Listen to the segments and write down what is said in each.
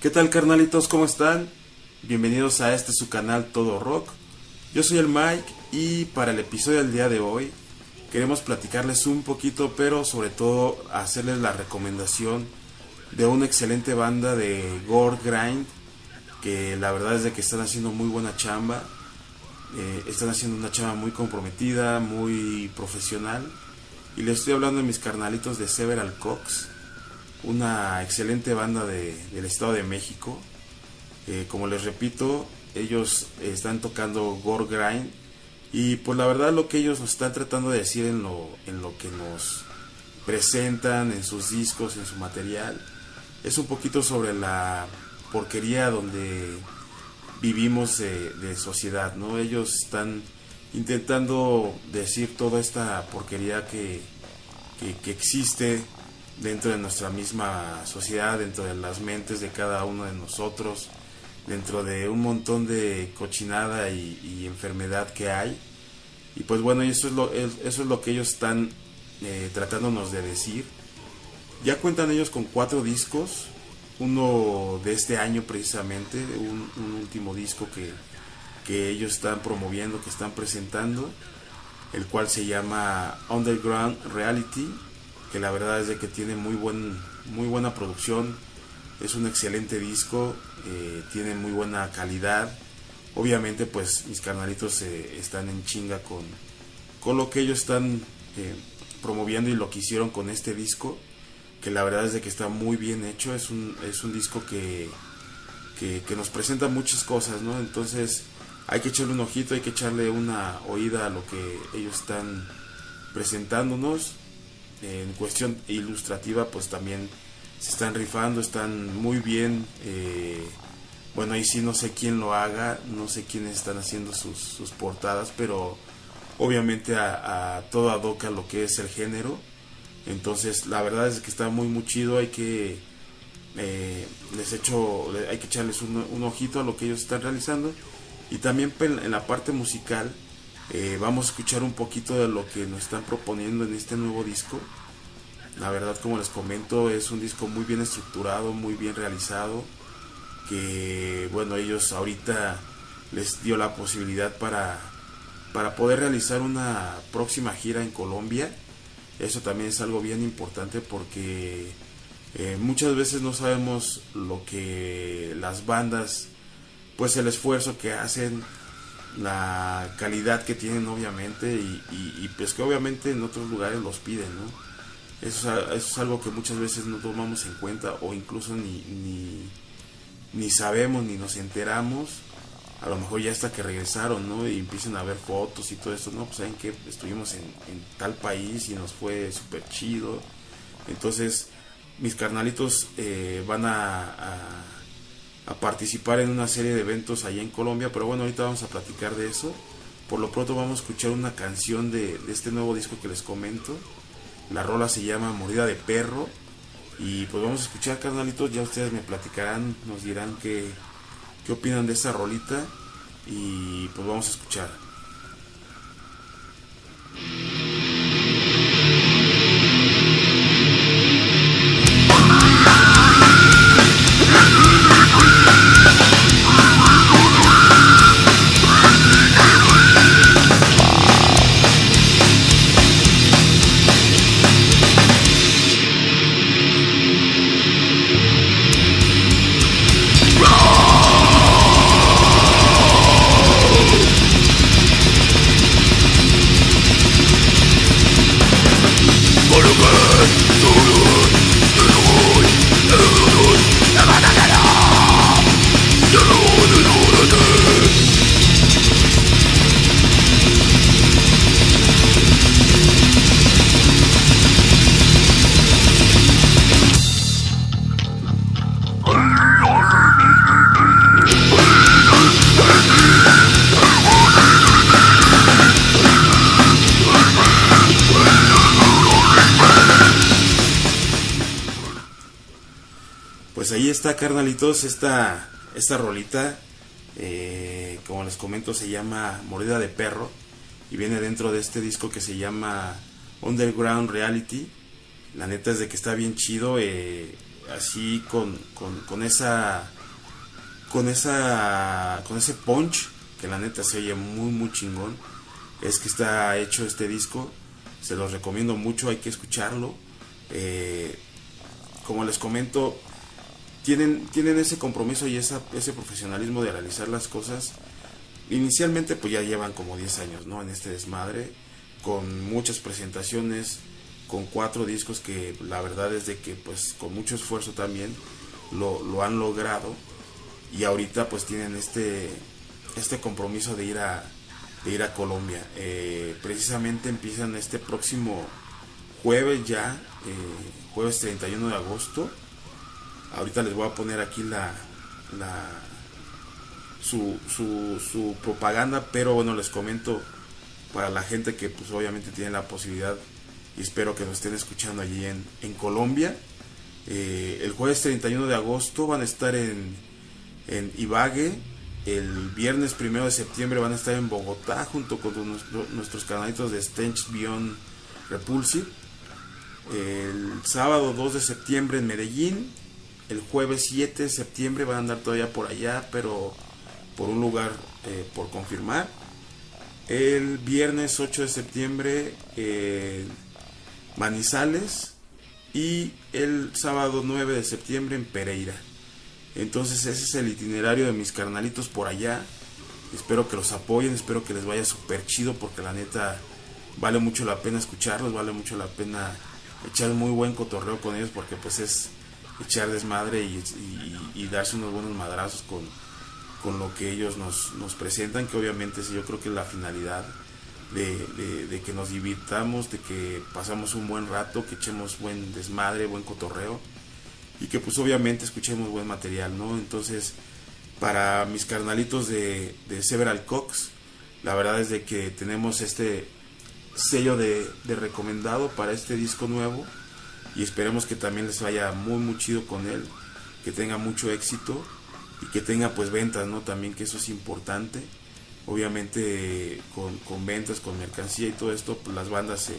¿Qué tal carnalitos? ¿Cómo están? Bienvenidos a este su canal Todo Rock. Yo soy el Mike y para el episodio del día de hoy queremos platicarles un poquito, pero sobre todo hacerles la recomendación de una excelente banda de Gore Grind, que la verdad es de que están haciendo muy buena chamba. Eh, están haciendo una chamba muy comprometida, muy profesional. Y les estoy hablando de mis carnalitos de Several Cox, una excelente banda de, del Estado de México. Eh, como les repito, ellos están tocando Gore Grind. Y pues la verdad lo que ellos están tratando de decir en lo, en lo que nos presentan, en sus discos, en su material, es un poquito sobre la porquería donde vivimos de, sociedad, ¿no? Ellos están intentando decir toda esta porquería que, que, existe dentro de nuestra misma sociedad, dentro de las mentes de cada uno de nosotros, dentro de un montón de cochinada y, enfermedad que hay. Y pues bueno, eso es lo, eso es lo que ellos están eh, tratándonos de decir. Ya cuentan ellos con cuatro discos, uno de este año precisamente, un, último disco que, que, ellos están promoviendo, que están presentando, el cual se llama Underground Reality, que la verdad es de que tiene muy, buen, muy buena producción, es un excelente disco, eh, tiene muy buena calidad, obviamente pues mis carnalitos eh, están en chinga con, con lo que ellos están eh, promoviendo y lo que hicieron con este disco que la verdad es de que está muy bien hecho, es un, es un disco que, que, nos presenta muchas cosas, ¿no? Entonces hay que echarle un ojito, hay que echarle una oída a lo que ellos están presentándonos. En cuestión ilustrativa, pues también se están rifando, están muy bien. Eh, bueno, ahí sí no sé quién lo haga, no sé quiénes están haciendo sus, sus portadas, pero obviamente a, a todo adoca lo que es el género entonces, la verdad es que está muy, muy chido. Hay que, eh, les echo, hay que echarles un, ojito a lo que ellos están realizando. Y también en la parte musical, eh, vamos a escuchar un poquito de lo que nos están proponiendo en este nuevo disco. La verdad, como les comento, es un disco muy bien estructurado, muy bien realizado. Que, bueno, ellos ahorita les dio la posibilidad para, para poder realizar una próxima gira en Colombia eso también es algo bien importante porque eh, muchas veces no sabemos lo que las bandas, pues el esfuerzo que hacen, la calidad que tienen obviamente y, pues que obviamente en otros lugares los piden, ¿no? Eso, es algo que muchas veces no tomamos en cuenta o incluso ni, ni, sabemos ni nos enteramos a lo mejor ya hasta que regresaron, ¿no? Y empiezan a ver fotos y todo esto, ¿no? Pues saben que estuvimos en, tal país y nos fue súper chido. Entonces, mis carnalitos eh, van a, participar en una serie de eventos allá en Colombia, pero bueno, ahorita vamos a platicar de eso. Por lo pronto vamos a escuchar una canción de, este nuevo disco que les comento. La rola se llama Morida de Perro. Y pues vamos a escuchar, carnalitos, ya ustedes me platicarán, nos dirán que qué opinan de esta rolita y pues vamos a escuchar. Está, carnalitos, esta, esta rolita, eh, como les comento, se llama Mordida de Perro y viene dentro de este disco que se llama Underground Reality. La neta es de que está bien chido. Eh, así con, con, esa con esa con ese punch que la neta se oye muy muy chingón es que está hecho este disco se los recomiendo mucho hay que escucharlo eh, como les comento tienen tienen ese compromiso y esa, ese profesionalismo de realizar las cosas. Inicialmente pues ya llevan como 10 años no en este desmadre con muchas presentaciones con cuatro discos que la verdad es de que pues con mucho esfuerzo también lo, lo han logrado. Y ahorita pues tienen este este compromiso de ir a de ir a Colombia. Eh, precisamente empiezan este próximo jueves ya eh, jueves 31 de agosto ahorita les voy a poner aquí la, la su, su, propaganda pero bueno les comento para la gente que pues obviamente tiene la posibilidad y espero que nos estén escuchando allí en, en Colombia. Eh, el jueves 31 de agosto van a estar en, en Ibague. El viernes 1 de septiembre van a estar en Bogotá junto con nuestros canalitos de Stench Beyond Repulsive. El sábado 2 de septiembre en Medellín. El jueves 7 de septiembre van a andar todavía por allá, pero por un lugar eh, por confirmar. El viernes 8 de septiembre Manizales y el sábado 9 de septiembre en Pereira. Entonces ese es el itinerario de mis carnalitos por allá. Espero que los apoyen, espero que les vaya súper chido porque la neta vale mucho la pena escucharlos, vale mucho la pena echar muy buen cotorreo con ellos porque pues es echar desmadre y, darse unos buenos madrazos con, con lo que ellos nos, nos presentan, que obviamente yo creo que es la finalidad de, que nos divirtamos, de que pasamos un buen rato, que echemos buen desmadre, buen cotorreo y que pues obviamente escuchemos buen material, ¿no? Entonces, para mis carnalitos de, de Several Cox, la verdad es de que tenemos este sello de, de, recomendado para este disco nuevo y esperemos que también les vaya muy muy chido con él, que tenga mucho éxito y que tenga pues ventas, ¿no? También que eso es importante. Obviamente con, ventas, con mercancía y todo esto, pues las bandas se,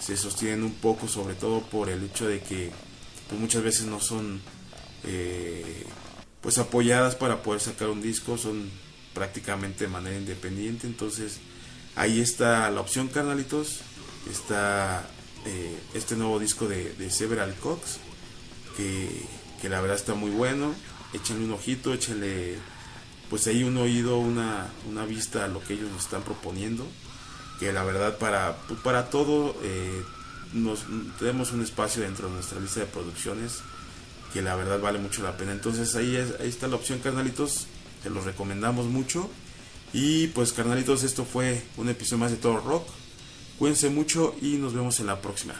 se, sostienen un poco, sobre todo por el hecho de que pues muchas veces no son eh, pues apoyadas para poder sacar un disco, son prácticamente de manera independiente, entonces ahí está la opción carnalitos, está eh, este nuevo disco de, Several Cox, que, la verdad está muy bueno, échenle un ojito, échenle pues ahí un oído, una, una vista a lo que ellos nos están proponiendo, que la verdad para, para todo eh, tenemos un espacio dentro de nuestra lista de producciones que la verdad vale mucho la pena. Entonces ahí, ahí está la opción, carnalitos, te los recomendamos mucho. Y pues carnalitos, esto fue un episodio más de Todo Rock. Cuídense mucho y nos vemos en la próxima.